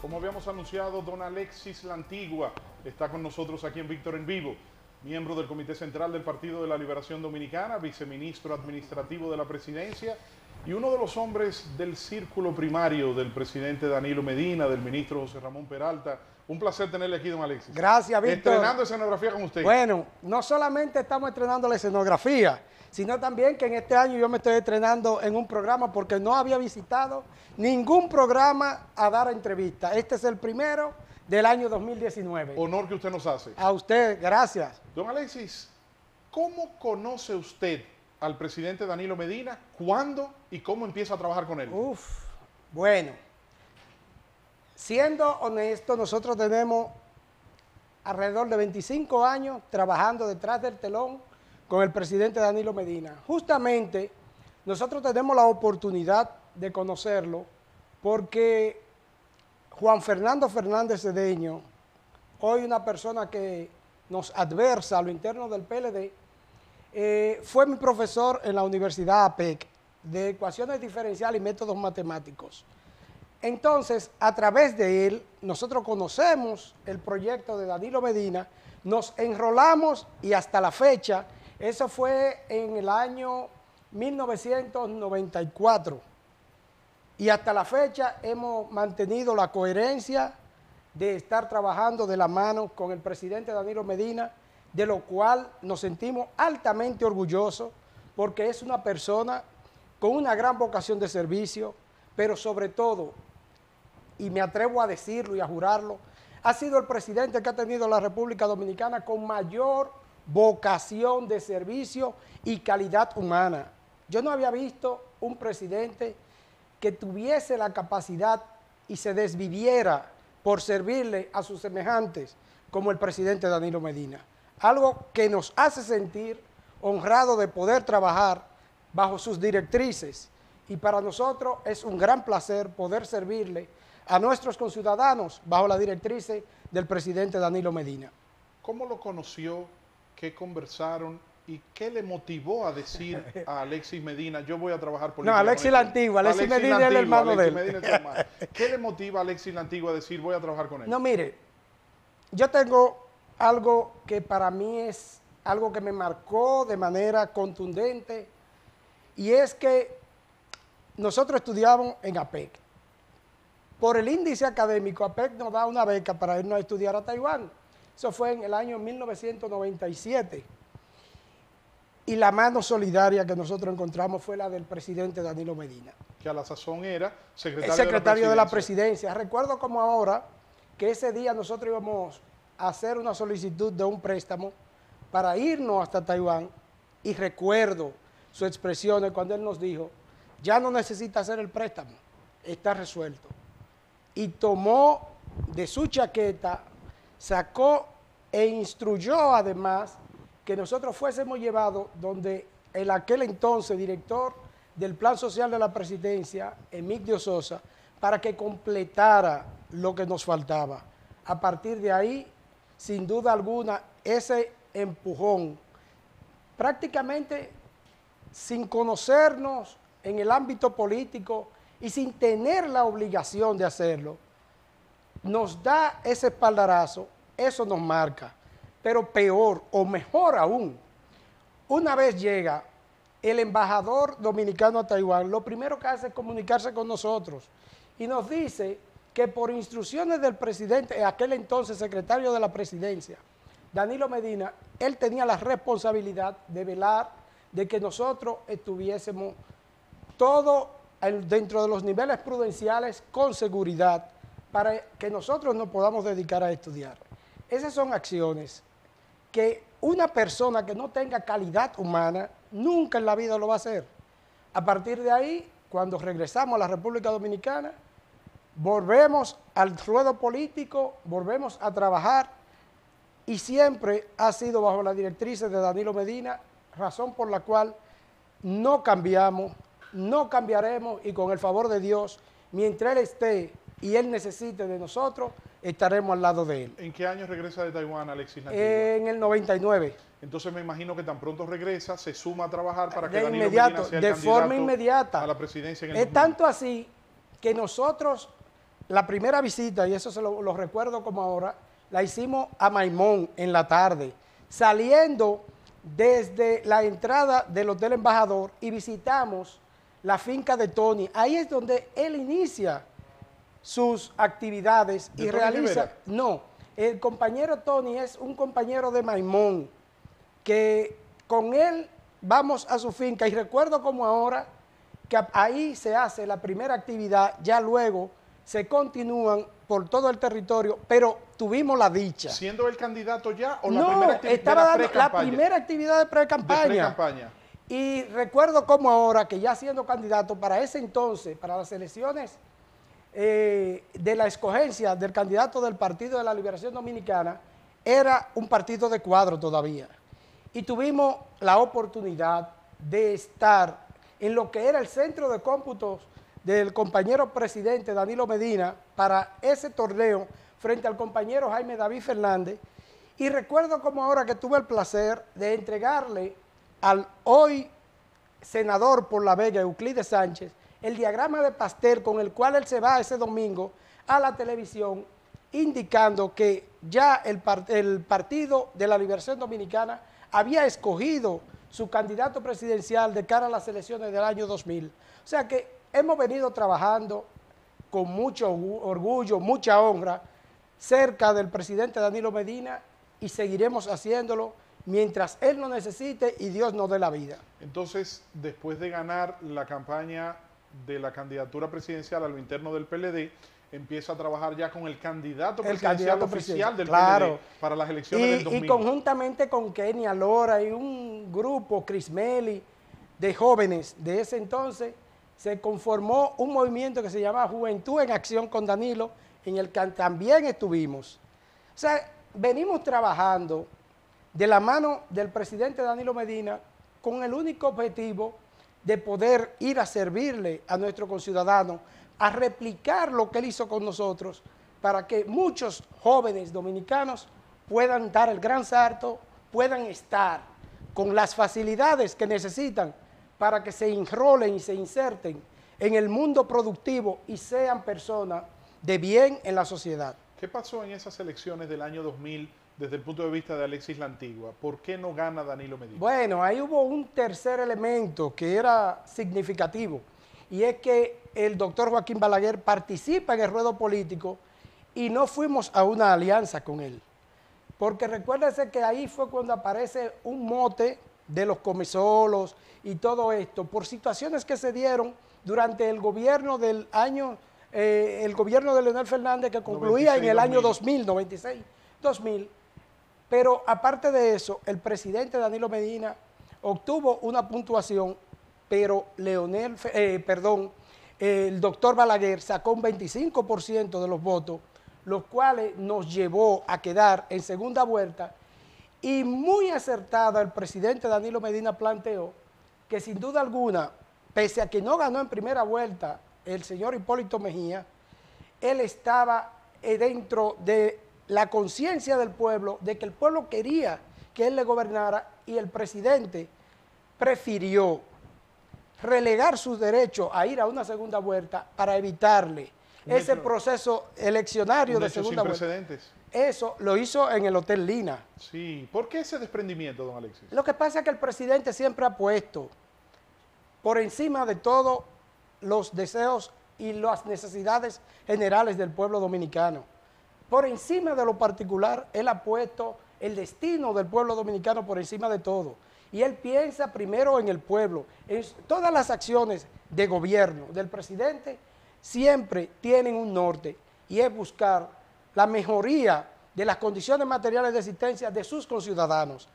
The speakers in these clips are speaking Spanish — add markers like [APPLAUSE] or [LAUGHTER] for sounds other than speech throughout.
Como habíamos anunciado, don Alexis La Antigua está con nosotros aquí en Víctor en Vivo, miembro del Comité Central del Partido de la Liberación Dominicana, viceministro administrativo de la presidencia y uno de los hombres del círculo primario del presidente Danilo Medina, del ministro José Ramón Peralta. Un placer tenerle aquí, don Alexis. Gracias, Víctor. Estrenando escenografía con usted. Bueno, no solamente estamos estrenando la escenografía, sino también que en este año yo me estoy estrenando en un programa porque no había visitado ningún programa a dar entrevista. Este es el primero del año 2019. Honor que usted nos hace. A usted, gracias. Don Alexis, ¿cómo conoce usted al presidente Danilo Medina? ¿Cuándo y cómo empieza a trabajar con él? Uf, bueno, siendo honesto, nosotros tenemos alrededor de 25 años trabajando detrás del telón con el presidente Danilo Medina. Justamente nosotros tenemos la oportunidad de conocerlo porque Juan Fernando Fernández Cedeño, hoy una persona que nos adversa a lo interno del PLD, eh, fue mi profesor en la Universidad APEC de ecuaciones diferenciales y métodos matemáticos. Entonces, a través de él, nosotros conocemos el proyecto de Danilo Medina, nos enrolamos y hasta la fecha eso fue en el año 1994. Y hasta la fecha hemos mantenido la coherencia de estar trabajando de la mano con el presidente Danilo Medina, de lo cual nos sentimos altamente orgullosos porque es una persona con una gran vocación de servicio, pero sobre todo, y me atrevo a decirlo y a jurarlo, ha sido el presidente que ha tenido la República Dominicana con mayor vocación de servicio y calidad humana. Yo no había visto un presidente que tuviese la capacidad y se desviviera por servirle a sus semejantes como el presidente Danilo Medina. Algo que nos hace sentir honrado de poder trabajar bajo sus directrices y para nosotros es un gran placer poder servirle a nuestros conciudadanos bajo la directrices del presidente Danilo Medina. ¿Cómo lo conoció qué conversaron y qué le motivó a decir a Alexis Medina, yo voy a trabajar por No, Alexis la Antigua, Alexis, Medina es el hermano de él. ¿Qué le motiva a Alexis la Antigua a decir, voy a trabajar con él? No, mire, yo tengo algo que para mí es algo que me marcó de manera contundente y es que nosotros estudiamos en APEC. Por el índice académico, APEC nos da una beca para irnos a estudiar a Taiwán. Eso fue en el año 1997. Y la mano solidaria que nosotros encontramos fue la del presidente Danilo Medina. Que a la sazón era secretario, secretario de, la presidencia. Recuerdo como ahora que ese día nosotros íbamos a hacer una solicitud de un préstamo para irnos hasta Taiwán y recuerdo su expresiones cuando él nos dijo, ya no necesita hacer el préstamo, está resuelto. Y tomó de su chaqueta sacó e instruyó además que nosotros fuésemos llevados donde en aquel entonces director del Plan Social de la Presidencia, Emilio Sosa, para que completara lo que nos faltaba. A partir de ahí, sin duda alguna, ese empujón, prácticamente sin conocernos en el ámbito político y sin tener la obligación de hacerlo, nos da ese espaldarazo, eso nos marca. Pero peor o mejor aún, una vez llega el embajador dominicano a Taiwán, lo primero que hace es comunicarse con nosotros y nos dice que por instrucciones del presidente, aquel entonces secretario de la presidencia, Danilo Medina, él tenía la responsabilidad de velar de que nosotros estuviésemos todo dentro de los niveles prudenciales con seguridad para que nosotros nos podamos dedicar a estudiar. Esas son acciones que una persona que no tenga calidad humana nunca en la vida lo va a hacer. A partir de ahí, cuando regresamos a la República Dominicana, volvemos al ruedo político, volvemos a trabajar y siempre ha sido bajo la directriz de Danilo Medina, razón por la cual no cambiamos, no cambiaremos y con el favor de Dios, mientras Él esté y él necesite de nosotros, estaremos al lado de él. ¿En qué año regresa de Taiwán Alexis En el 99. Entonces me imagino que tan pronto regresa, se suma a trabajar para que de inmediato, de forma inmediata. a la presidencia Es tanto así que nosotros la primera visita, y eso se lo, lo recuerdo como ahora, la hicimos a Maimón en la tarde, saliendo desde la entrada del Hotel Embajador y visitamos la finca de Tony. Ahí es donde él inicia sus actividades ¿De y realiza... No, el compañero Tony es un compañero de Maimón, que con él vamos a su finca y recuerdo como ahora que ahí se hace la primera actividad, ya luego se continúan por todo el territorio, pero tuvimos la dicha. ¿Siendo el candidato ya o la no, primera actividad estaba dando la primera actividad de pre-campaña. Y recuerdo como ahora que ya siendo candidato para ese entonces, para las elecciones eh, de la escogencia del candidato del Partido de la Liberación Dominicana, era un partido de cuadro todavía. Y tuvimos la oportunidad de estar en lo que era el centro de cómputos del compañero presidente Danilo Medina para ese torneo frente al compañero Jaime David Fernández. Y recuerdo como ahora que tuve el placer de entregarle al hoy senador por La Vega, Euclides Sánchez, el diagrama de pastel con el cual él se va ese domingo a la televisión, indicando que ya el, el Partido de la Liberación Dominicana había escogido su candidato presidencial de cara a las elecciones del año 2000. O sea que hemos venido trabajando con mucho orgu- orgullo, mucha honra, cerca del presidente Danilo Medina y seguiremos haciéndolo mientras él lo necesite y Dios nos dé la vida. Entonces, después de ganar la campaña de la candidatura presidencial a lo interno del PLD, empieza a trabajar ya con el candidato El candidato oficial del claro. PLD para las elecciones del Y, 2000. y conjuntamente con Kenia Lora y un grupo, Chris Meli, de jóvenes de ese entonces, se conformó un movimiento que se llama Juventud en Acción con Danilo, en el que también estuvimos. O sea, venimos trabajando de la mano del presidente Danilo Medina con el único objetivo de poder ir a servirle a nuestro conciudadano, a replicar lo que él hizo con nosotros, para que muchos jóvenes dominicanos puedan dar el gran salto, puedan estar con las facilidades que necesitan para que se enrolen y se inserten en el mundo productivo y sean personas de bien en la sociedad. ¿Qué pasó en esas elecciones del año 2000 desde el punto de vista de Alexis La Antigua? ¿Por qué no gana Danilo Medina? Bueno, ahí hubo un tercer elemento que era significativo y es que el doctor Joaquín Balaguer participa en el ruedo político y no fuimos a una alianza con él. Porque recuérdese que ahí fue cuando aparece un mote de los comesolos y todo esto, por situaciones que se dieron durante el gobierno del año, eh, el gobierno de Leonel Fernández que concluía en el año 96, 2000, 96, 2000. Pero aparte de eso, el presidente Danilo Medina obtuvo una puntuación, pero Leonel, eh, perdón, el doctor Balaguer sacó un 25% de los votos, los cuales nos llevó a quedar en segunda vuelta. Y muy acertada el presidente Danilo Medina planteó que sin duda alguna, pese a que no ganó en primera vuelta el señor Hipólito Mejía, él estaba eh, dentro de la conciencia del pueblo, de que el pueblo quería que él le gobernara y el presidente prefirió relegar sus derechos a ir a una segunda vuelta para evitarle Un ese hecho- proceso eleccionario de hecho sin segunda vuelta. precedentes. Eso lo hizo en el Hotel Lina. Sí. ¿Por qué ese desprendimiento, don Alexis? Lo que pasa es que el presidente siempre ha puesto por encima de todo los deseos y las necesidades generales del pueblo dominicano. Por encima de lo particular, él ha puesto el destino del pueblo dominicano por encima de todo. Y él piensa primero en el pueblo. En todas las acciones de gobierno del presidente siempre tienen un norte y es buscar la mejoría de las condiciones materiales de existencia de sus conciudadanos.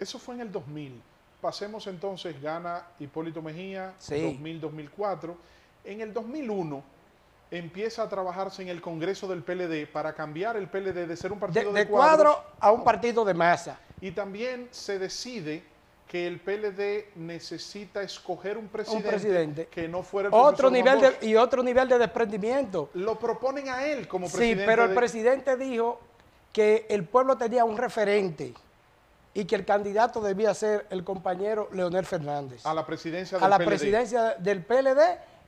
Eso fue en el 2000. Pasemos entonces, gana Hipólito Mejía, Sí. 2000-2004. En el 2001 empieza a trabajarse en el Congreso del PLD para cambiar el PLD de ser un partido de, de cuadro cuadros. a un partido de masa. Y también se decide que el PLD necesita escoger un presidente, presidente. que no fuera el Otro nivel Juan Bosch. de, y otro nivel de desprendimiento. Lo proponen a él como Sí, presidente. pero el de- presidente dijo que el pueblo tenía un referente y que el candidato debía ser el compañero Leonel Fernández. a la presidencia del a la PLD. presidencia del PLD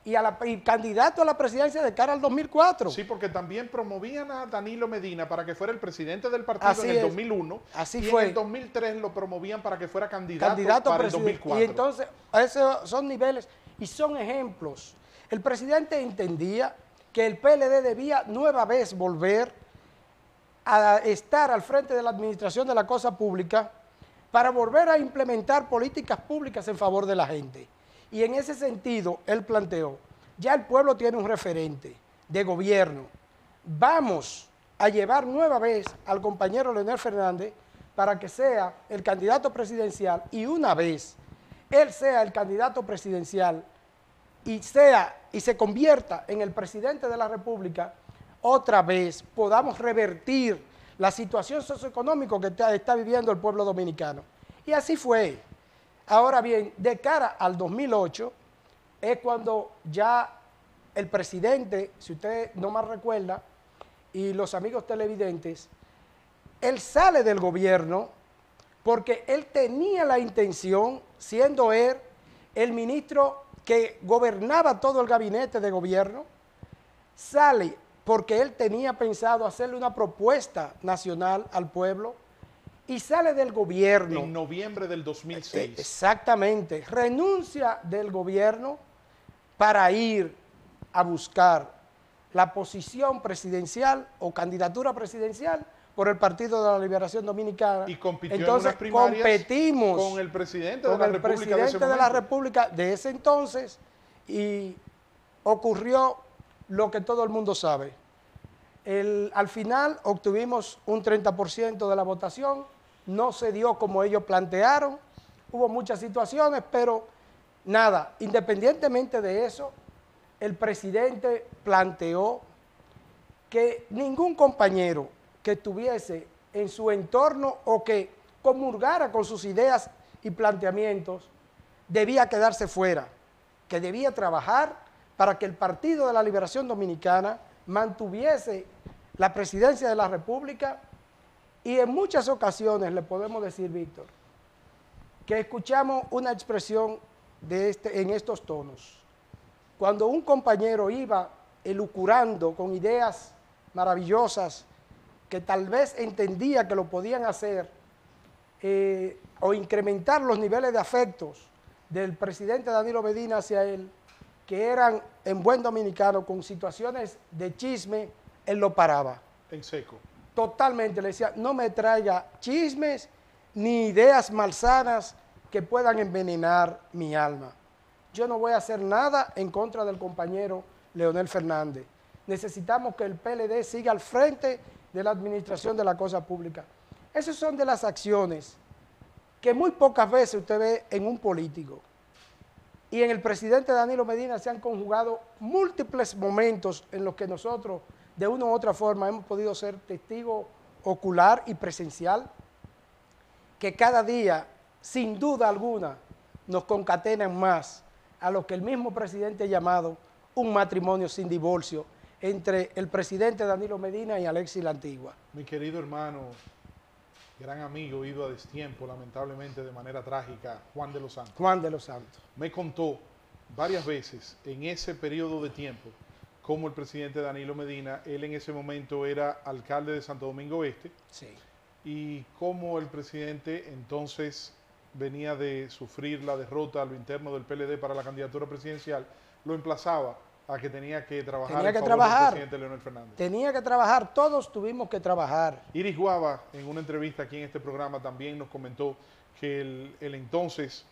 y, a la, y candidato a la presidencia de cara al 2004. Sí, porque también promovían a Danilo Medina para que fuera el presidente del partido Así en el es. 2001. Así y fue. en el 2003 lo promovían para que fuera candidato, candidato a para el presidente. 2004. Y entonces, esos son niveles y son ejemplos. El presidente entendía que el PLD debía nueva vez volver a estar al frente de la administración de la cosa pública para volver a implementar políticas públicas en favor de la gente. Y en ese sentido, él planteó, ya el pueblo tiene un referente de gobierno, vamos a llevar nueva vez al compañero Leonel Fernández para que sea el candidato presidencial y una vez él sea el candidato presidencial y sea y se convierta en el presidente de la República, otra vez podamos revertir la situación socioeconómica que está, está viviendo el pueblo dominicano. Y así fue. Ahora bien, de cara al 2008 es cuando ya el presidente, si usted no más recuerda, y los amigos televidentes, él sale del gobierno porque él tenía la intención, siendo él el ministro que gobernaba todo el gabinete de gobierno, sale porque él tenía pensado hacerle una propuesta nacional al pueblo y sale del gobierno. En noviembre del 2006. Exactamente, renuncia del gobierno para ir a buscar la posición presidencial o candidatura presidencial por el Partido de la Liberación Dominicana. Y compitió en Entonces unas primarias competimos con el presidente de la el República de ese presidente de la. República de ese entonces y ocurrió lo que todo el mundo sabe. El- al final obtuvimos un 30% de la votación, no se dio como ellos plantearon, hubo muchas situaciones, pero nada, independientemente de eso, el presidente planteó que ningún compañero que estuviese en su entorno o que comulgara con sus ideas y planteamientos debía quedarse fuera, que debía trabajar para que el Partido de la Liberación Dominicana mantuviese la presidencia de la República y en muchas ocasiones le podemos decir, Víctor, que escuchamos una expresión este, en estos tonos. Cuando un compañero iba elucurando con ideas maravillosas que tal vez entendía que lo podían hacer eh, o incrementar los niveles de afectos del presidente Danilo Medina hacia él, que eran en buen dominicano con situaciones de chisme, él lo paraba En seco. Totalmente. Le decía, no me traiga chismes ni ideas malsanas que puedan envenenar mi alma. Yo no voy a hacer nada en contra del compañero Leonel Fernández. Necesitamos que el PLD siga al frente de la administración de la cosa pública. Esas son de las acciones que muy pocas veces usted ve en un político. Y en el presidente Danilo Medina se han conjugado múltiples momentos en los que nosotros, de una u otra forma, hemos podido ser testigo ocular y presencial, que cada día, sin duda alguna, nos concatenan más a lo que el mismo presidente ha llamado un matrimonio sin divorcio entre el presidente Danilo Medina y Alexis La Antigua. Mi querido hermano, gran amigo, ido a destiempo, lamentablemente de manera trágica, Juan de los Santos, Juan de los Santos. me contó varias veces en ese periodo de tiempo cómo el presidente Danilo Medina, él en ese momento era alcalde de Santo Domingo Este, Sí. y cómo el presidente entonces venía de sufrir la derrota a lo interno del PLD para la candidatura presidencial, lo emplazaba a que tenía que trabajar Tenía en que trabajar. presidente Leonel Fernández. Tenía que trabajar, todos tuvimos que trabajar. Iris Guava, en una entrevista aquí en este programa, también nos comentó que el, el entonces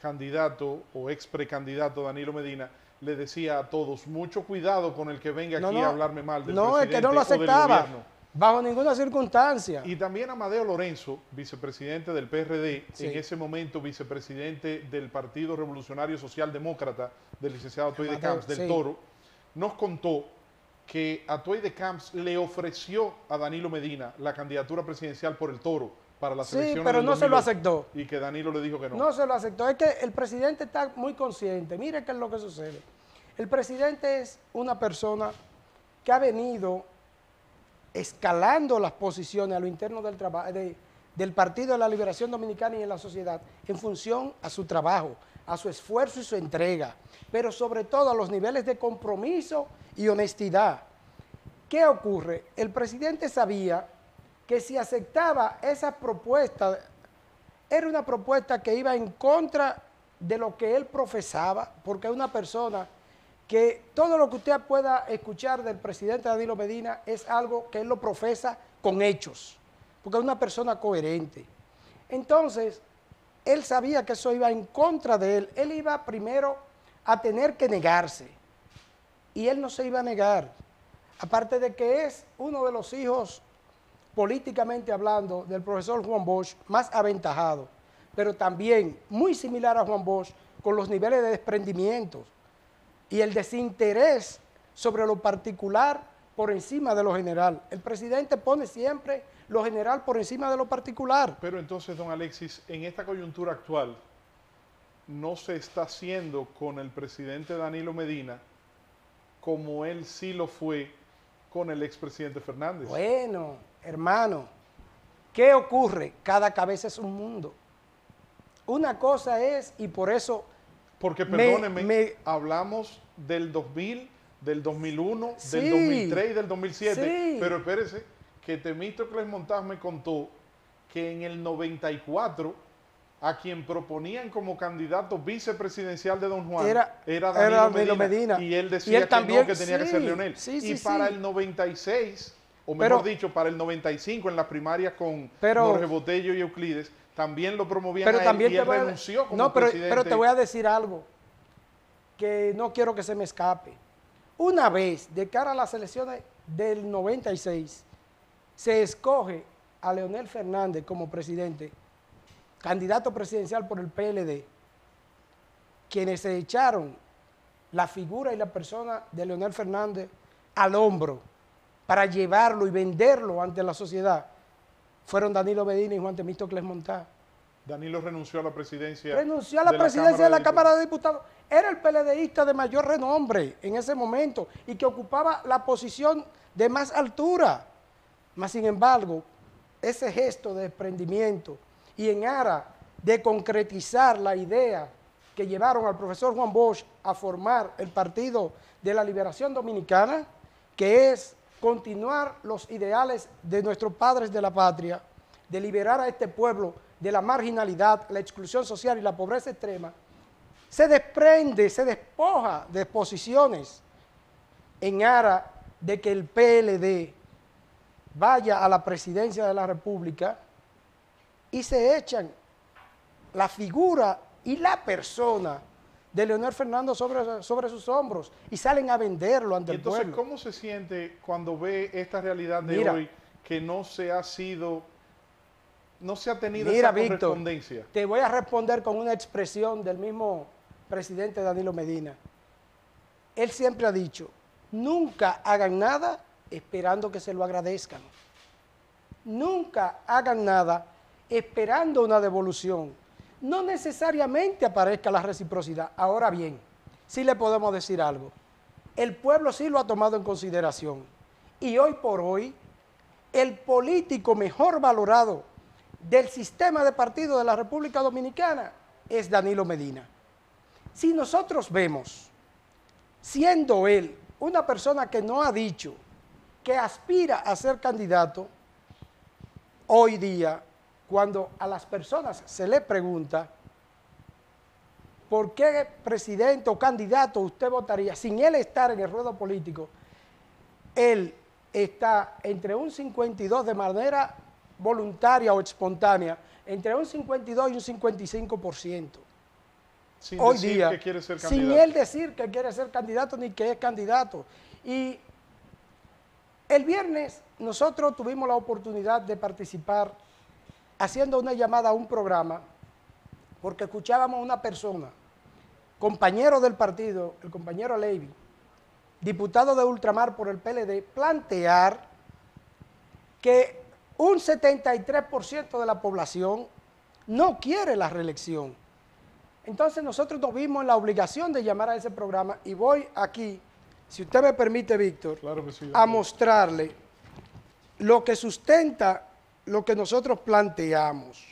candidato o ex precandidato Danilo Medina le decía a todos, mucho cuidado con el que venga No, aquí no. a hablarme mal del No, es presidente que no lo aceptaba, bajo ninguna circunstancia. Y también Amadeo Lorenzo, vicepresidente del PRD, Sí. en ese momento vicepresidente del Partido Revolucionario Social Demócrata, del licenciado Toy de Camps, del sí. Toro, nos contó que a Toy de Camps le ofreció a Danilo Medina la candidatura presidencial por el Toro para la Sí, selección pero del no se lo 2008, aceptó. Y que Danilo le dijo que no. No se lo aceptó. Es que el presidente está muy consciente. Mire qué es lo que sucede. El presidente es una persona que ha venido escalando las posiciones a lo interno del, traba- de- del Partido de la Liberación Dominicana y en la sociedad en función a su trabajo, a su esfuerzo y su entrega, pero sobre todo a los niveles de compromiso y honestidad. ¿Qué ocurre? El presidente sabía que si aceptaba esa propuesta, era una propuesta que iba en contra de lo que él profesaba, porque es una persona que todo lo que usted pueda escuchar del presidente Danilo Medina es algo que él lo profesa con hechos, porque es una persona coherente. Entonces, él sabía que eso iba en contra de él. Él iba primero a tener que negarse. Y él no se iba a negar. Aparte de que es uno de los hijos, políticamente hablando, del profesor Juan Bosch, más aventajado, pero también muy similar a Juan Bosch, con los niveles de desprendimiento y el desinterés sobre lo particular por encima de lo general. El presidente pone siempre lo general por encima de lo particular. Pero entonces, don Alexis, en esta coyuntura actual, no se está haciendo con el presidente Danilo Medina como él sí lo fue con el expresidente Fernández. Bueno, hermano, ¿qué ocurre? Cada cabeza es un mundo. Una cosa es, y por eso... Porque, perdóneme, hablamos del 2000, del 2001, del 2003 y del 2007, pero espérese, que Temístocles Montaz me contó que en el 94 a quien proponían como candidato vicepresidencial de Don Juan era, Danilo, Medina, Y él decía que no, que tenía que ser Leonel. y para el 96, o mejor dicho, para el 95 en las primarias con Jorge Botello y Euclides, también lo promovían pero también y él renunció como No, pero, pero te voy a decir algo que no quiero que se me escape. Una vez, de cara a las elecciones del 96, se escoge a Leonel Fernández como presidente, candidato presidencial por el PLD, quienes se echaron la figura y la persona de Leonel Fernández al hombro para llevarlo y venderlo ante la sociedad, fueron Danilo Medina y Juan Temístocles Montá. Danilo renunció a la presidencia. Renunció a la presidencia de la Cámara de Diputados. Era el PLDista de mayor renombre en ese momento y que ocupaba la posición de más altura. Mas, sin embargo, ese gesto de desprendimiento y en ara de concretizar la idea que llevaron al profesor Juan Bosch a formar el Partido de la Liberación Dominicana, que es continuar los ideales de nuestros padres de la patria, de liberar a este pueblo de la marginalidad, la exclusión social y la pobreza extrema, se desprende, se despoja de posiciones en ara de que el PLD vaya a la presidencia de la República y se echan la figura y la persona de Leonel Fernando sobre, sobre sus hombros y salen a venderlo ante el entonces, ¿cómo se siente cuando ve esta realidad de hoy que no se ha sido, no se ha tenido esa correspondencia? te voy a responder con una expresión del mismo presidente Danilo Medina. Él siempre ha dicho, nunca hagan nada esperando que se lo agradezcan. Nunca hagan nada esperando una devolución. No necesariamente aparezca la reciprocidad. Ahora bien, sí le podemos decir algo. El pueblo sí lo ha tomado en consideración. Y hoy por hoy, el político mejor valorado del sistema de partido de la República Dominicana es Danilo Medina. Si nosotros vemos, siendo él una persona que no ha dicho que aspira a ser candidato, hoy día, cuando a las personas se le pregunta por qué presidente o candidato usted votaría sin él estar en el ruedo político, él está entre un 52 de manera voluntaria o espontánea, entre un 52 y un 55%. Sin hoy día, que quiere ser candidato. Sin él decir que quiere ser candidato ni que es candidato. Y el viernes nosotros tuvimos la oportunidad de participar haciendo una llamada a un programa porque escuchábamos a una persona, compañero del partido, el compañero Levy, diputado de Ultramar por el PLD, plantear que un 73% de la población no quiere la reelección. Entonces nosotros nos vimos en la obligación de llamar a ese programa y voy aquí si usted me permite, Víctor, a mostrarle lo que sustenta lo que nosotros planteamos.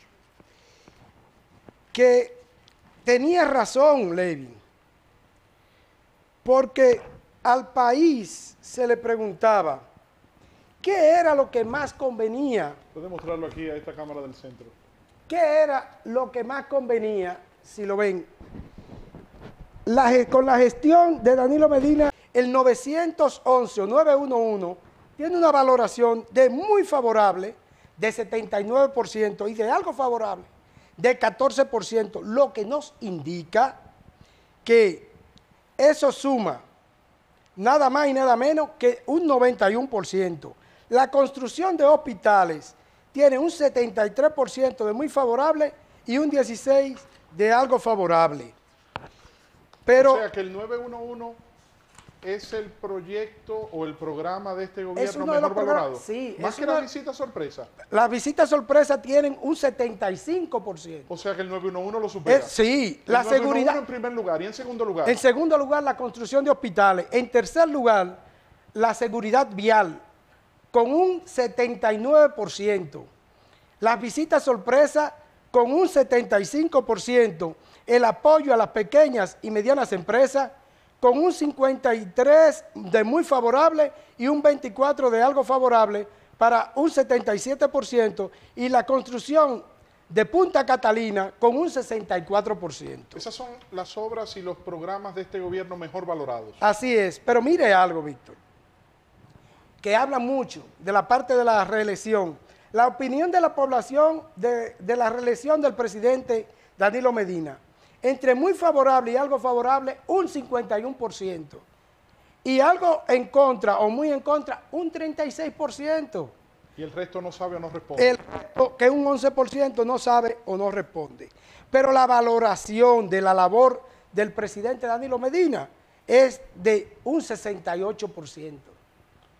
Que tenía razón Levin, porque al país se le preguntaba qué era lo que más convenía. Puede mostrarlo aquí a esta cámara del centro. ¿Qué era lo que más convenía, si lo ven? con la gestión de Danilo Medina, el 911 o 911 tiene una valoración de muy favorable de 79% y de algo favorable de 14%, lo que nos indica que eso suma nada más y nada menos que un 91%. La construcción de hospitales tiene un 73% de muy favorable y un 16% de algo favorable. Pero, o sea que el 911 es el proyecto o el programa de este gobierno mejor valorado. Sí, Más que la visita sorpresa. Las visitas sorpresa tienen un 75%. O sea que el 911 lo supera. sí, la seguridad. en primer lugar y en segundo lugar. En segundo lugar, la construcción de hospitales. En tercer lugar, la seguridad vial con un 79%. Las visitas sorpresa con un 75%. El apoyo a las pequeñas y medianas empresas con un 53 de muy favorable y un 24 de algo favorable para un 77% y la construcción de Punta Catalina con un 64%. Esas son las obras y los programas de este gobierno mejor valorados. Así es, pero mire algo, Víctor, que habla mucho de la parte de la reelección. La opinión de la población de, de la reelección del presidente Danilo Medina entre muy favorable y algo favorable, un 51%. Y algo en contra o muy en contra, un 36%. Y el resto no sabe o no responde. El resto, que un 11% no sabe o no responde. Pero la valoración de la labor del presidente Danilo Medina es de un 68%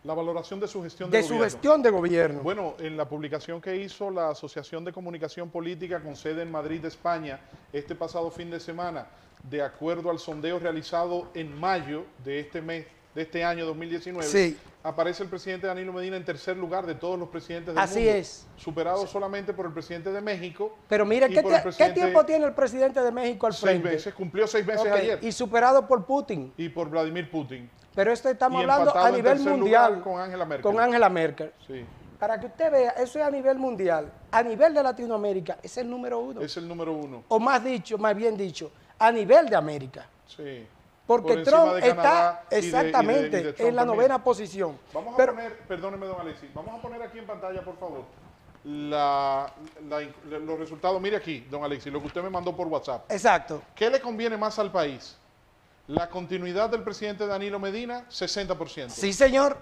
la valoración de su gestión de, de su gestión de gobierno. Bueno, en la publicación que hizo la Asociación de Comunicación Política con sede en Madrid, España, este pasado fin de semana, de acuerdo al sondeo realizado en mayo de este mes, de este año 2019, aparece el presidente Danilo Medina en tercer lugar de todos los presidentes del Así mundo. es. Superado solamente por el presidente de México. Pero mire, ¿qué, tiempo tiene el presidente de México al frente? Seis meses, cumplió seis meses ayer. Y superado por Putin. Y por Vladimir Putin. Pero esto estamos hablando a nivel mundial. Con Angela Merkel. Con Angela Merkel. Sí. Para que usted vea, eso es a nivel mundial. A nivel de Latinoamérica, es el número uno. Es el número uno. O más dicho, más bien dicho, a nivel de América. Sí. Porque Trump está exactamente en la novena posición. Vamos a poner, perdóneme don Alexis, vamos a poner aquí en pantalla, por favor, los resultados. Mire aquí, don Alexis, lo que usted me mandó por WhatsApp. Exacto. ¿Qué le conviene más al país? La continuidad del presidente Danilo Medina, 60%. Sí, señor.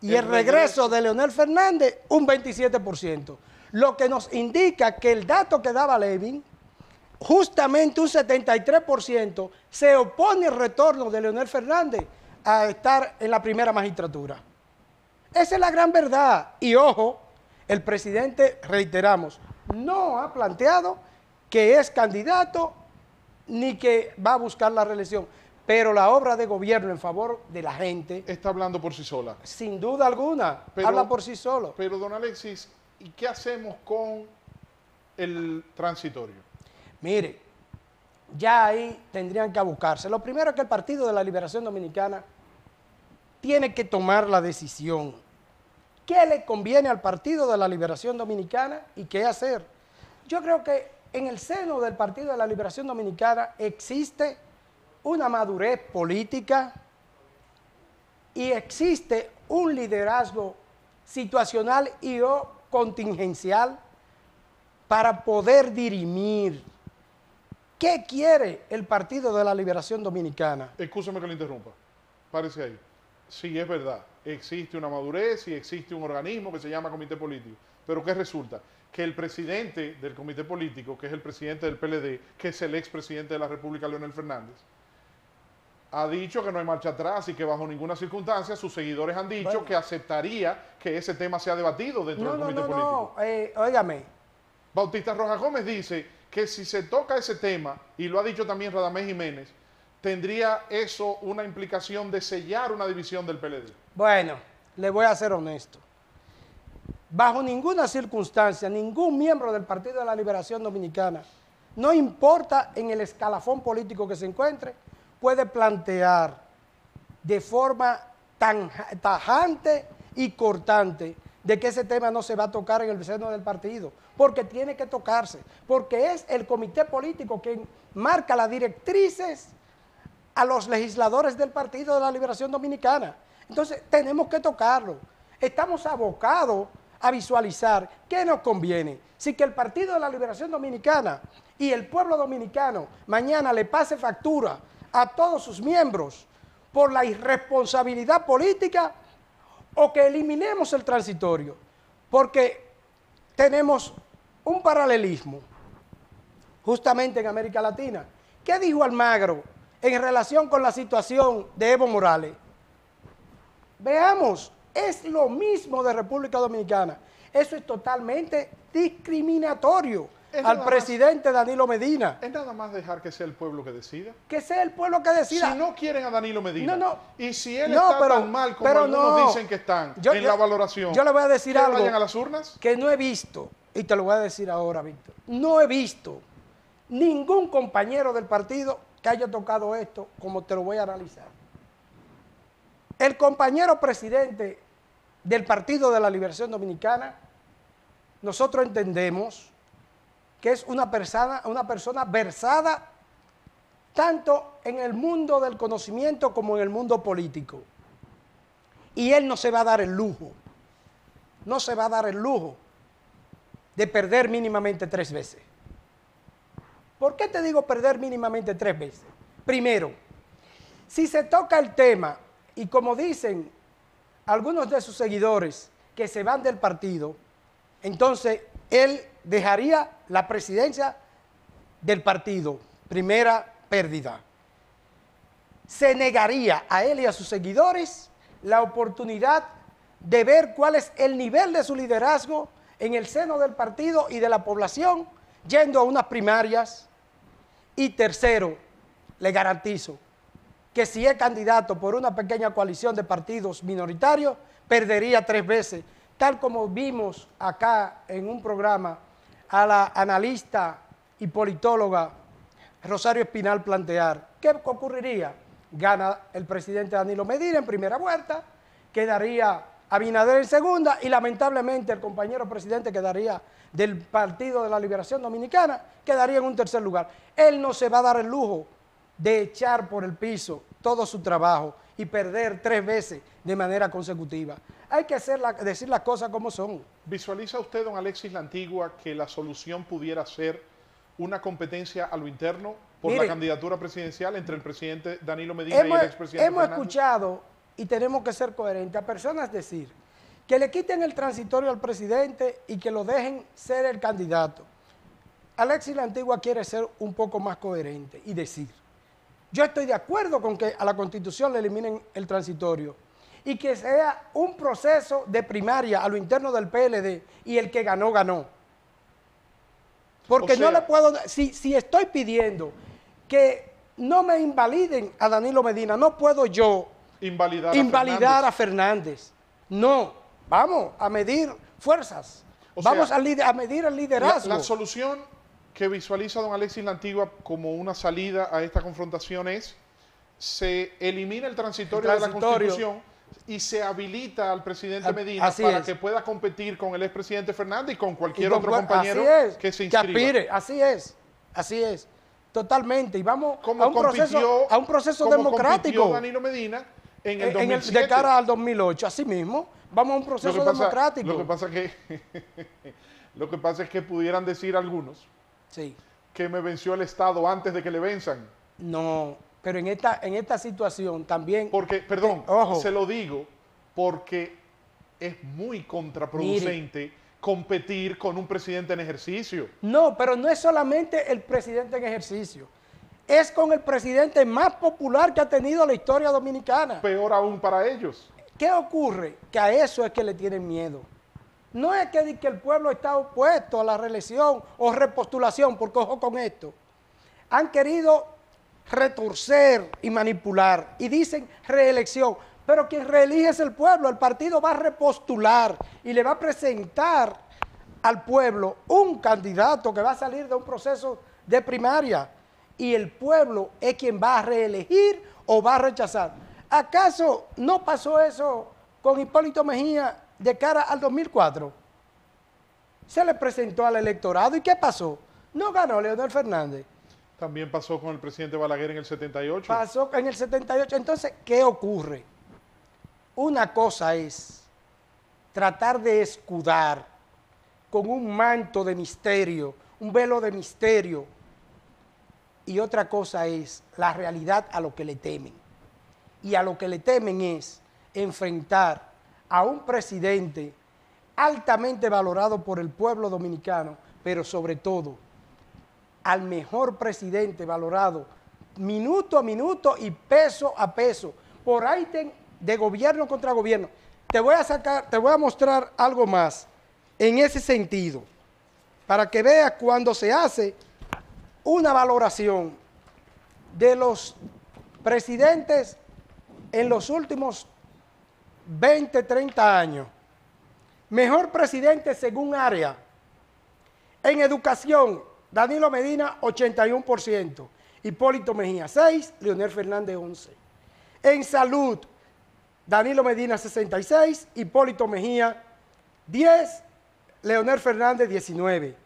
Y el, regreso, de Leonel Fernández, un 27%. Lo que nos indica que el dato que daba Levin, justamente un 73%, se opone al retorno de Leonel Fernández a estar en la primera magistratura. Esa es la gran verdad. Y ojo, el presidente, reiteramos, no ha planteado que es candidato ni que va a buscar la reelección. Pero la obra de gobierno en favor de la gente... Está hablando por sí sola. Sin duda alguna, habla por sí solo. Pero, don Alexis, ¿y qué hacemos con el transitorio? Mire, ya ahí tendrían que buscarse. Lo primero es que el Partido de la Liberación Dominicana tiene que tomar la decisión. ¿Qué le conviene al Partido de la Liberación Dominicana y qué hacer? Yo creo que en el seno del Partido de la Liberación Dominicana existe una madurez política y existe un liderazgo situacional y o contingencial para poder dirimir qué quiere el Partido de la Liberación Dominicana. Escúchame que le interrumpa. Parece ahí. Sí, es verdad. Existe una madurez y existe un organismo que se llama Comité Político. Pero ¿qué resulta? que el presidente del comité político, que es el presidente del PLD, que es el expresidente de la República, Leonel Fernández, ha dicho que no hay marcha atrás y que bajo ninguna circunstancia sus seguidores han dicho que aceptaría que ese tema sea debatido dentro del comité político. No, eh, óigame. Bautista Rojas Gómez dice que si se toca ese tema, y lo ha dicho también Radamés Jiménez, tendría eso una implicación de sellar una división del PLD. Bueno, le voy a ser honesto. Bajo ninguna circunstancia, ningún miembro del Partido de la Liberación Dominicana no importa en el escalafón político que se encuentre, puede plantear de forma tan tajante y cortante de que ese tema no se va a tocar en el seno del partido, porque tiene que tocarse, porque es el comité político quien marca las directrices a los legisladores del Partido de la Liberación Dominicana. Entonces, tenemos que tocarlo. Estamos abocados a visualizar qué nos conviene. Si que el Partido de la Liberación Dominicana y el pueblo dominicano mañana le pase factura a todos sus miembros por la irresponsabilidad política o que eliminemos el transitorio, porque tenemos un paralelismo justamente en América Latina. ¿Qué dijo Almagro en relación con la situación de Evo Morales? Veamos, es lo mismo de República Dominicana. Eso es totalmente discriminatorio al presidente Danilo Medina. Es nada más dejar que sea el pueblo que decida. Que sea el pueblo que decida. Si no quieren a Danilo Medina. No, no. Y si él está tan mal como algunos dicen que están en la valoración. Yo le voy a decir algo. vayan a las urnas? Que no he visto, y te lo voy a decir ahora, Víctor. No he visto ningún compañero del partido que haya tocado esto como te lo voy a analizar. El compañero presidente del Partido de la Liberación Dominicana, nosotros entendemos que es una persona, una persona versada tanto en el mundo del conocimiento como en el mundo político. Y él no se va a dar el lujo, no se va a dar el lujo de perder mínimamente tres veces. ¿Por qué te digo perder mínimamente tres veces? Primero, si se toca el tema, y como dicen algunos de sus seguidores que se van del partido, entonces él dejaría la presidencia del partido, primera pérdida. Se negaría a él y a sus seguidores la oportunidad de ver cuál es el nivel de su liderazgo en el seno del partido y de la población, yendo a unas primarias. Y tercero, le garantizo que si es candidato por una pequeña coalición de partidos minoritarios, perdería tres veces, tal como vimos acá en un programa a la analista y politóloga Rosario Espinal plantear, ¿qué ocurriría? Gana el presidente Danilo Medina en primera vuelta, quedaría Abinader en segunda y lamentablemente el compañero presidente quedaría del Partido de la Liberación Dominicana, quedaría en un tercer lugar. Él no se va a dar el lujo de echar por el piso todo su trabajo y perder tres veces de manera consecutiva. Hay que hacer decir las cosas como son. ¿Visualiza usted, don Alexis La Antigua, que la solución pudiera ser una competencia a lo interno por la candidatura presidencial entre el presidente Danilo Medina y el expresidente Hemos escuchado, y tenemos que ser coherentes, a personas decir que le quiten el transitorio al presidente y que lo dejen ser el candidato. Alexis La Antigua quiere ser un poco más coherente y decir, yo estoy de acuerdo con que a la Constitución le eliminen el transitorio y que sea un proceso de primaria a lo interno del PLD y el que ganó, ganó. Porque no le puedo, si, si estoy pidiendo que no me invaliden a Danilo Medina, no puedo yo invalidar, a, Fernández. No, vamos a medir fuerzas. vamos a, medir el liderazgo. la solución que visualiza don Alexis la Antigua como una salida a esta confrontación es se elimina el transitorio, de la Constitución y se habilita al presidente Medina para que pueda competir con el expresidente Fernández y con cualquier otro compañero que se inscriba. Que aspire, así es, así es, totalmente. Y vamos a, un proceso, a un proceso democrático. Danilo Medina en el, 2007. de cara al 2008, así mismo. Vamos a un proceso democrático. Lo que pasa que [LAUGHS] lo que pasa es que pudieran decir algunos que me venció el Estado antes de que le venzan. No, pero en esta, en esta situación también... Porque, perdón, se lo digo porque es muy contraproducente competir con un presidente en ejercicio. No, pero no es solamente el presidente en ejercicio. Es con el presidente más popular que ha tenido la historia dominicana. Peor aún para ellos. ¿Qué ocurre? Que a eso es que le tienen miedo. No es que, que el pueblo está opuesto a la reelección o repostulación, porque ojo con esto. Han querido retorcer y manipular y dicen reelección, pero quien reelige es el pueblo, el partido va a repostular y le va a presentar al pueblo un candidato que va a salir de un proceso de primaria y el pueblo es quien va a reelegir o va a rechazar. ¿Acaso no pasó eso con Hipólito Mejía de cara al 2004? Se le presentó al electorado y ¿qué pasó? No ganó Leonel Fernández. También pasó con el presidente Balaguer en el 78. Pasó en el 78. Entonces, ¿qué ocurre? Una cosa es tratar de escudar con un manto de misterio, un velo de misterio, y otra cosa es la realidad a lo que le temen. Y a lo que le temen es enfrentar a un presidente altamente valorado por el pueblo dominicano, pero sobre todo al mejor presidente valorado minuto a minuto y peso a peso por ítem de gobierno contra gobierno. Te voy a sacar, te voy a mostrar algo más en ese sentido, para que veas cuando se hace una valoración de los presidentes en los últimos 20, 30 años. Mejor presidente según área. En educación, Danilo Medina, 81%. Hipólito Mejía, 6. Leonel Fernández, 11. En salud, Danilo Medina, 66. Hipólito Mejía, 10. Leonel Fernández, 19.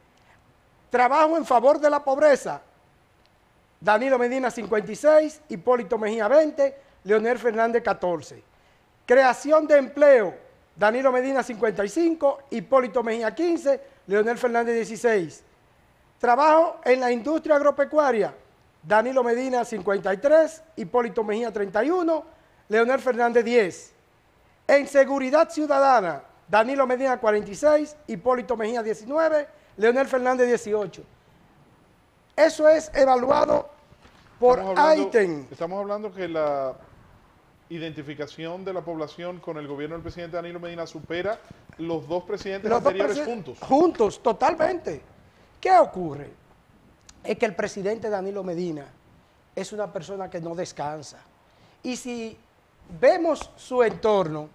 Trabajo en favor de la pobreza, Danilo Medina, 56. Hipólito Mejía, 20. Leonel Fernández, 14. Creación de empleo, Danilo Medina, 55. Hipólito Mejía, 15. Leonel Fernández, 16. Trabajo en la industria agropecuaria, Danilo Medina 53, Hipólito Mejía 31, Leonel Fernández 10. En seguridad ciudadana, Danilo Medina 46, Hipólito Mejía 19, Leonel Fernández 18. Eso es evaluado por ítem. Estamos hablando que la identificación de la población con el gobierno del presidente Danilo Medina supera los dos presidentes anteriores juntos. Juntos, totalmente. ¿Qué ocurre? Es que el presidente Danilo Medina es una persona que no descansa. Y si vemos su entorno,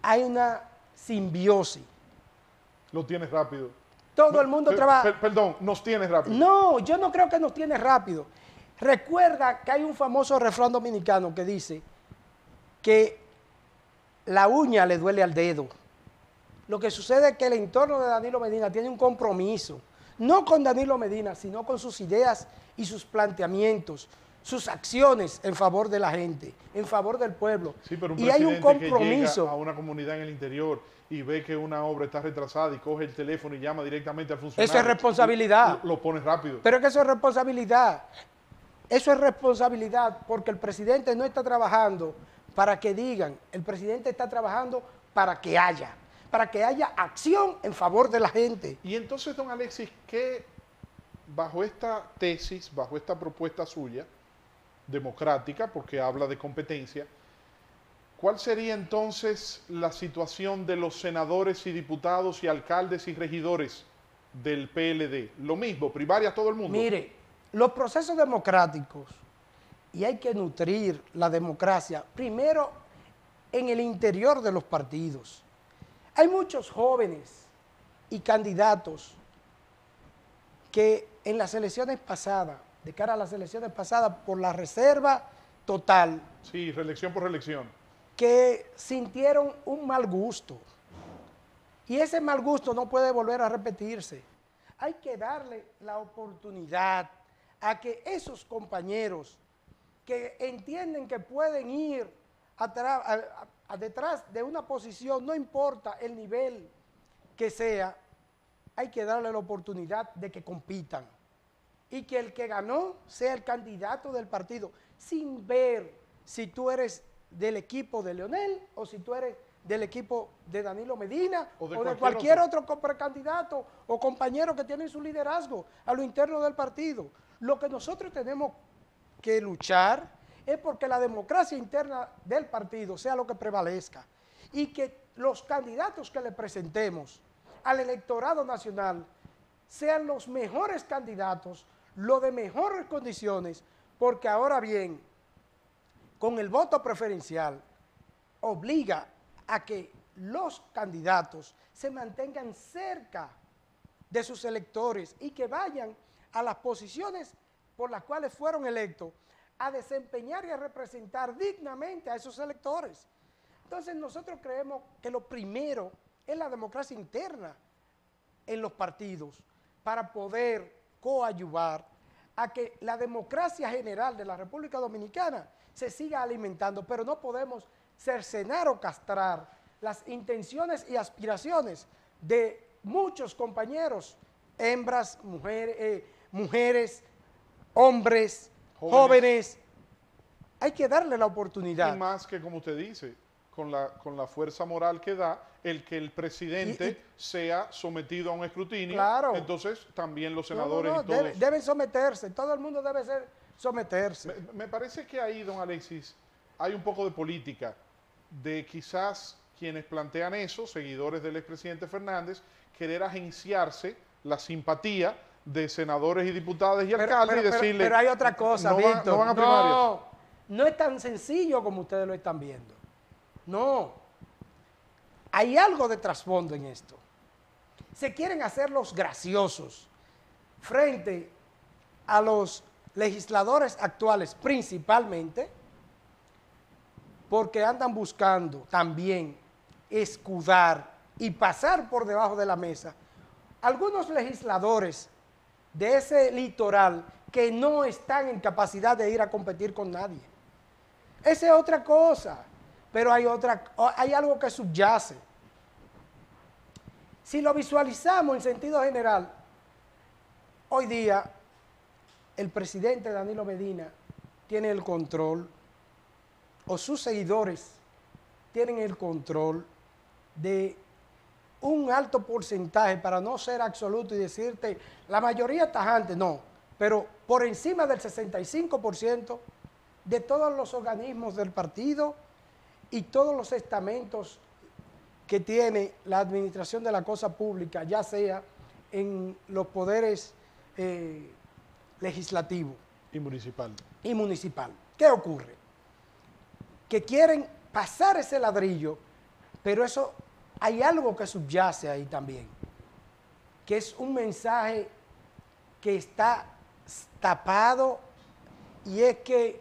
hay una simbiosis. Lo tienes rápido. Todo el mundo trabaja. perdón, nos tienes rápido. No, yo no creo que nos tiene rápido. Recuerda que hay un famoso refrán dominicano que dice que la uña le duele al dedo. Lo que sucede es que el entorno de Danilo Medina tiene un compromiso no con Danilo Medina, sino con sus ideas y sus planteamientos, sus acciones en favor de la gente, en favor del pueblo. Sí, pero un y hay un compromiso. Que llega a una comunidad en el interior y ve que una obra está retrasada y coge el teléfono y llama directamente al funcionario. Eso es responsabilidad. Lo, lo pone rápido. Pero es que eso es responsabilidad. Eso es responsabilidad porque el presidente no está trabajando para que digan, el presidente está trabajando para que haya para que haya acción en favor de la gente. Y entonces, don Alexis, ¿qué bajo esta tesis, bajo esta propuesta suya, democrática, porque habla de competencia, ¿cuál sería entonces la situación de los senadores y diputados y alcaldes y regidores del PLD? Lo mismo, primaria todo el mundo. Mire, los procesos democráticos, y hay que nutrir la democracia, primero en el interior de los partidos. Hay muchos jóvenes y candidatos que en las elecciones pasadas, de cara a las elecciones pasadas, por la reserva total. Sí, reelección por reelección. Que sintieron un mal gusto. Y ese mal gusto no puede volver a repetirse. Hay que darle la oportunidad a que esos compañeros que entienden que pueden ir a, detrás de una posición, no importa el nivel que sea, hay que darle la oportunidad de que compitan. Y que el que ganó sea el candidato del partido, sin ver si tú eres del equipo de Leonel o si tú eres del equipo de Danilo Medina o de, cualquier, otro. otro precandidato o compañero que tiene su liderazgo a lo interno del partido. Lo que nosotros tenemos que luchar es porque la democracia interna del partido sea lo que prevalezca y que los candidatos que le presentemos al electorado nacional sean los mejores candidatos, los de mejores condiciones, porque ahora bien, con el voto preferencial, obliga a que los candidatos se mantengan cerca de sus electores y que vayan a las posiciones por las cuales fueron electos a desempeñar y a representar dignamente a esos electores. Entonces nosotros creemos que lo primero es la democracia interna en los partidos para poder coayuvar a que la democracia general de la República Dominicana se siga alimentando, pero no podemos cercenar o castrar las intenciones y aspiraciones de muchos compañeros, hembras, eh, mujeres hombres, jóvenes. Hay que darle la oportunidad. Y más que, como usted dice, con la, con la fuerza moral que da el que el presidente sea sometido a un escrutinio. Claro. Entonces, también los senadores y todos. deben someterse, todo el mundo debe ser someterse. Me, me parece que ahí, don Alexis, hay un poco de política, de quizás quienes plantean eso, seguidores del expresidente Fernández, querer agenciarse la simpatía de senadores y diputados y alcaldes y decirle... Pero hay otra cosa, no Víctor. no, van a no, no es tan sencillo como ustedes lo están viendo. No. Hay algo de trasfondo en esto. Se quieren hacer los graciosos frente a los legisladores actuales principalmente porque andan buscando también escudar y pasar por debajo de la mesa algunos legisladores de ese litoral que no están en capacidad de ir a competir con nadie. Esa es otra cosa, pero hay, otra, hay algo que subyace. Si lo visualizamos en sentido general, hoy día el presidente Danilo Medina tiene el control, o sus seguidores tienen el control de un alto porcentaje, para no ser absoluto y decirte la mayoría tajante, no, pero por encima del 65% de todos los organismos del partido y todos los estamentos que tiene la administración de la cosa pública, ya sea en los poderes eh, legislativo y municipal. Y municipal. ¿Qué ocurre? Que quieren pasar ese ladrillo, pero eso hay algo que subyace ahí también, que es un mensaje que está tapado y es que,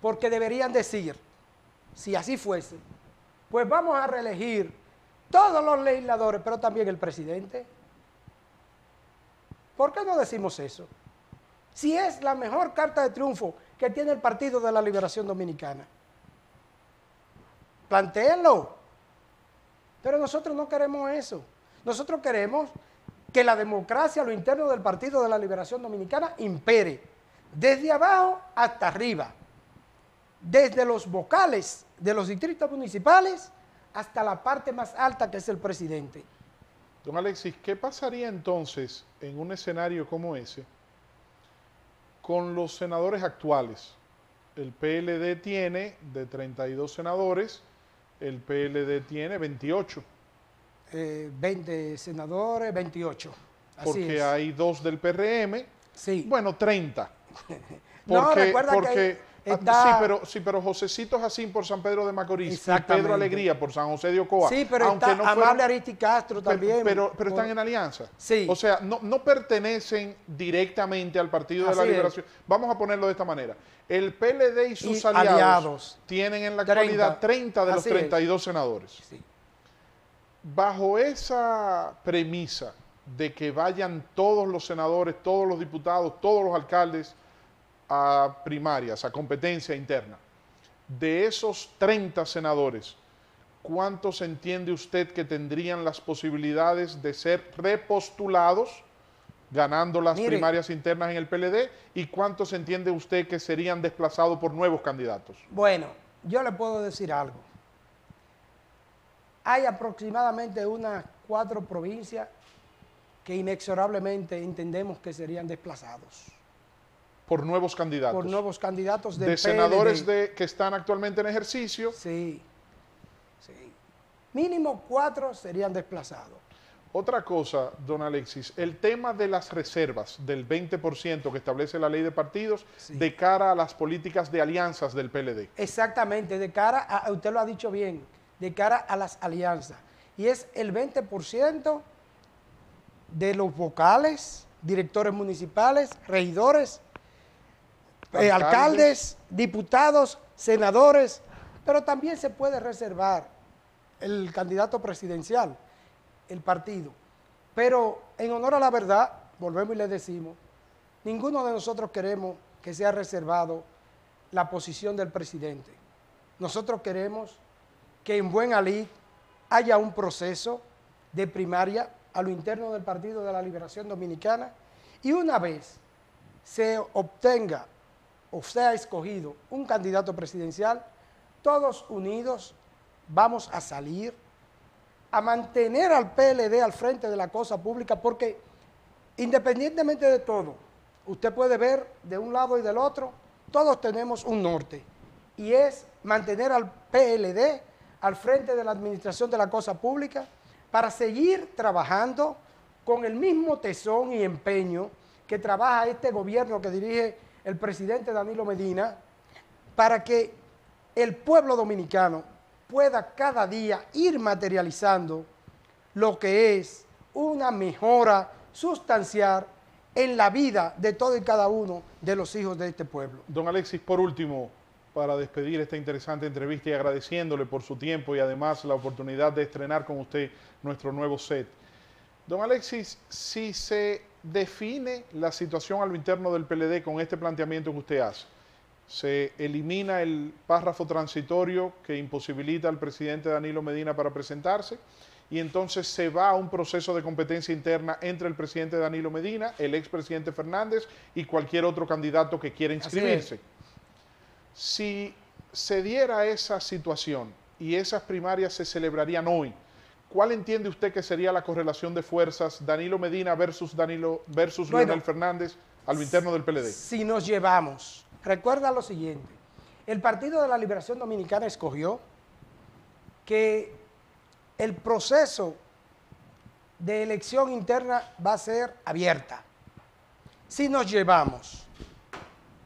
porque deberían decir, si así fuese, pues vamos a reelegir todos los legisladores, pero también el presidente. ¿Por qué no decimos eso? Si es la mejor carta de triunfo que tiene el Partido de la Liberación Dominicana. Plantéenlo. Pero nosotros no queremos eso. Nosotros queremos que la democracia, lo interno del Partido de la Liberación Dominicana, impere, desde abajo hasta arriba, desde los vocales de los distritos municipales hasta la parte más alta que es el presidente. Don Alexis, ¿qué pasaría entonces en un escenario como ese con los senadores actuales? El PLD tiene de 32 senadores, el PLD tiene 28. 20 eh, senadores, 28. porque hay dos del PRM. Sí. Bueno, 30. [LAUGHS] no, recuerda que Sí, pero, sí, pero Josecito Jacín por San Pedro de Macorís y Pedro Alegría por San José de Ocoa. Sí, pero aunque está Amable Aristi Castro también. Pero, pero, están en alianza. Sí. O sea, no, no pertenecen directamente al Partido de la Liberación. Vamos a ponerlo de esta manera. El PLD y sus aliados, tienen en la actualidad 30 de los 32 senadores. Sí. Bajo esa premisa de que vayan todos los senadores, todos los diputados, todos los alcaldes a primarias, a competencia interna, de esos 30 senadores, ¿cuántos entiende usted que tendrían las posibilidades de ser repostulados ganando las primarias internas en el PLD y cuántos entiende usted que serían desplazados por nuevos candidatos? Bueno, yo le puedo decir algo. Hay aproximadamente unas cuatro provincias que inexorablemente entendemos que serían desplazados por nuevos candidatos. Por nuevos candidatos de senadores de, que están actualmente en ejercicio. Sí, sí. Mínimo cuatro serían desplazados. Otra cosa, don Alexis, el tema de las reservas del 20% que establece la ley de partidos de cara a las políticas de alianzas del PLD. Exactamente, de cara a, usted lo ha dicho bien, de cara a las alianzas. Y es el 20% de los vocales directores municipales, regidores, eh, alcaldes, diputados, senadores, pero también se puede reservar el candidato presidencial, el partido. Pero en honor a la verdad, volvemos y le decimos, ninguno de nosotros queremos que sea reservado la posición del presidente. Nosotros queremos que en buen alí haya un proceso de primaria a lo interno del Partido de la Liberación Dominicana y una vez se obtenga o sea escogido un candidato presidencial, todos unidos vamos a salir a mantener al PLD al frente de la cosa pública porque independientemente de todo, usted puede ver de un lado y del otro, todos tenemos un norte y es mantener al PLD al frente de la administración de la cosa pública para seguir trabajando con el mismo tesón y empeño que trabaja este gobierno que dirige el presidente Danilo Medina para que el pueblo dominicano pueda cada día ir materializando lo que es una mejora sustancial en la vida de todo y cada uno de los hijos de este pueblo. Don Alexis, por último, para despedir esta interesante entrevista y agradeciéndole por su tiempo y además la oportunidad de estrenar con usted nuestro nuevo set. Don Alexis, si se define la situación a lo interno del PLD con este planteamiento que usted hace, se elimina el párrafo transitorio que imposibilita al presidente Danilo Medina para presentarse y entonces se va a un proceso de competencia interna entre el presidente Danilo Medina, el expresidente Fernández y cualquier otro candidato que quiera inscribirse. Si se diera esa situación y esas primarias se celebrarían hoy, ¿cuál entiende usted que sería la correlación de fuerzas Danilo Medina versus Danilo versus Leonel Fernández al interno del PLD? Si nos llevamos recuerda lo siguiente, el Partido de la Liberación Dominicana escogió que el proceso de elección interna va a ser abierta. Si nos llevamos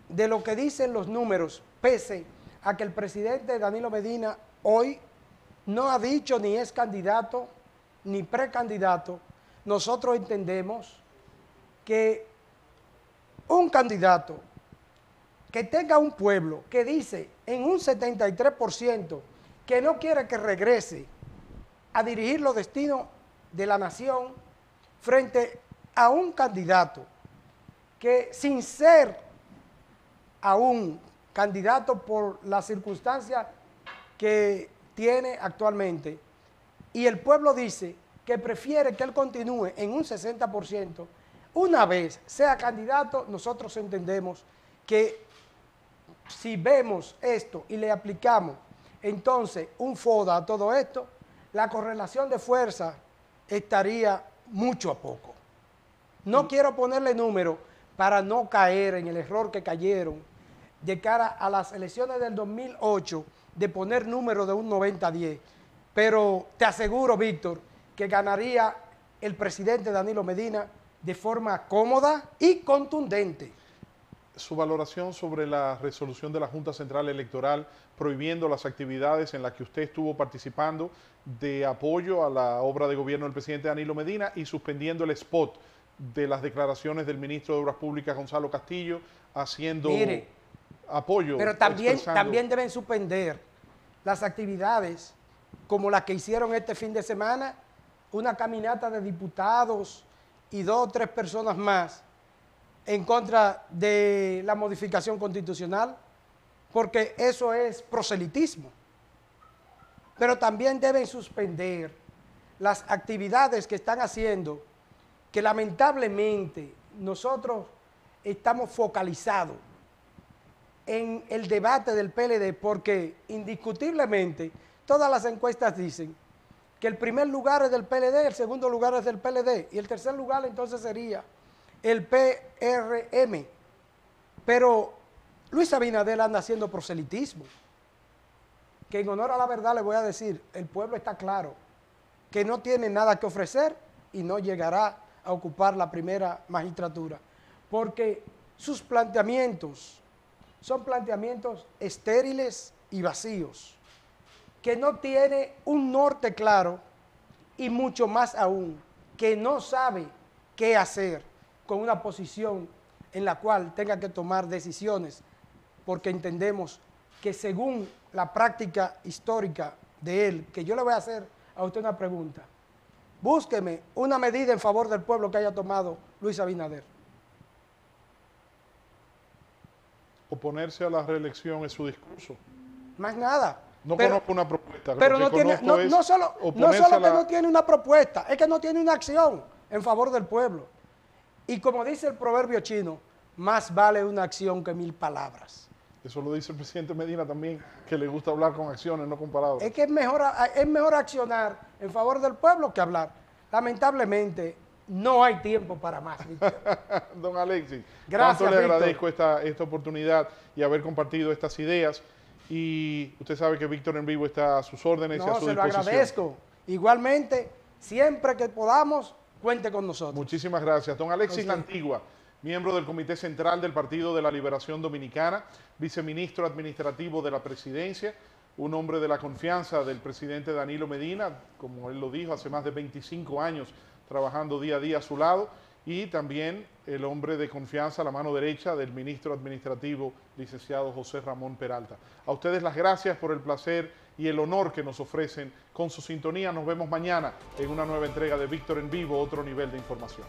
de lo que dicen los números, pese a que el presidente Danilo Medina hoy no ha dicho ni es candidato ni precandidato, nosotros entendemos que un candidato que tenga un pueblo que dice en un 73% que no quiere que regrese a dirigir los destinos de la nación frente a un candidato que sin ser aún candidato por las circunstancias que tiene actualmente, y el pueblo dice que prefiere que él continúe en un 60%, una vez sea candidato, nosotros entendemos que si vemos esto y le aplicamos entonces un FODA a todo esto, la correlación de fuerza estaría mucho a poco. No mm. quiero ponerle número para no caer en el error que cayeron de cara a las elecciones del 2008 de poner número de un 90-10. Pero te aseguro, Víctor, que ganaría el presidente Danilo Medina de forma cómoda y contundente su valoración sobre la resolución de la Junta Central Electoral prohibiendo las actividades en las que usted estuvo participando de apoyo a la obra de gobierno del presidente Danilo Medina y suspendiendo el spot de las declaraciones del ministro de Obras Públicas Gonzalo Castillo haciendo apoyo. Pero también, también deben suspender las actividades como las que hicieron este fin de semana, una caminata de diputados y dos o tres personas más en contra de la modificación constitucional, porque eso es proselitismo. Pero también deben suspender las actividades que están haciendo, que lamentablemente nosotros estamos focalizados en el debate del PLD, porque indiscutiblemente todas las encuestas dicen que el primer lugar es del PLD, el segundo lugar es del PLD, y el tercer lugar entonces sería el PRM. Pero Luis Abinadel anda haciendo proselitismo. Que en honor a la verdad le voy a decir, el pueblo está claro que no tiene nada que ofrecer y no llegará a ocupar la primera magistratura. Porque sus planteamientos son planteamientos estériles y vacíos, que no tiene un norte claro y mucho más aún, que no sabe qué hacer con una posición en la cual tenga que tomar decisiones, porque entendemos que según la práctica histórica de él, que yo le voy a hacer a usted una pregunta, búsqueme una medida en favor del pueblo que haya tomado Luis Abinader. Oponerse a la reelección es su discurso. Más nada. No Pero- conozco una propuesta. Pero no, tiene, no, solo, no solo que la- no tiene una propuesta, es que no tiene una acción en favor del pueblo. Y como dice el proverbio chino, más vale una acción que mil palabras. Eso lo dice el presidente Medina también, que le gusta hablar con acciones, no con palabras. Es que es mejor, es mejor accionar en favor del pueblo que hablar. Lamentablemente, no hay tiempo para más. Víctor. [LAUGHS] Don Alexis, Gracias, tanto le agradezco esta, esta oportunidad y haber compartido estas ideas. Y usted sabe que Víctor en vivo está a sus órdenes y a su se lo disposición. agradezco. Igualmente, siempre que podamos, cuente con nosotros. Muchísimas gracias. Don Alexis. La Antigua, miembro del Comité Central del Partido de la Liberación Dominicana, viceministro administrativo de la presidencia, un hombre de la confianza del presidente Danilo Medina, como él lo dijo, hace más de 25 años trabajando día a día a su lado, y también el hombre de confianza, la mano derecha del ministro administrativo, licenciado José Ramón Peralta. A ustedes las gracias por el placer y el honor que nos ofrecen con su sintonía. Nos vemos mañana en una nueva entrega de Víctor en Vivo, otro nivel de información.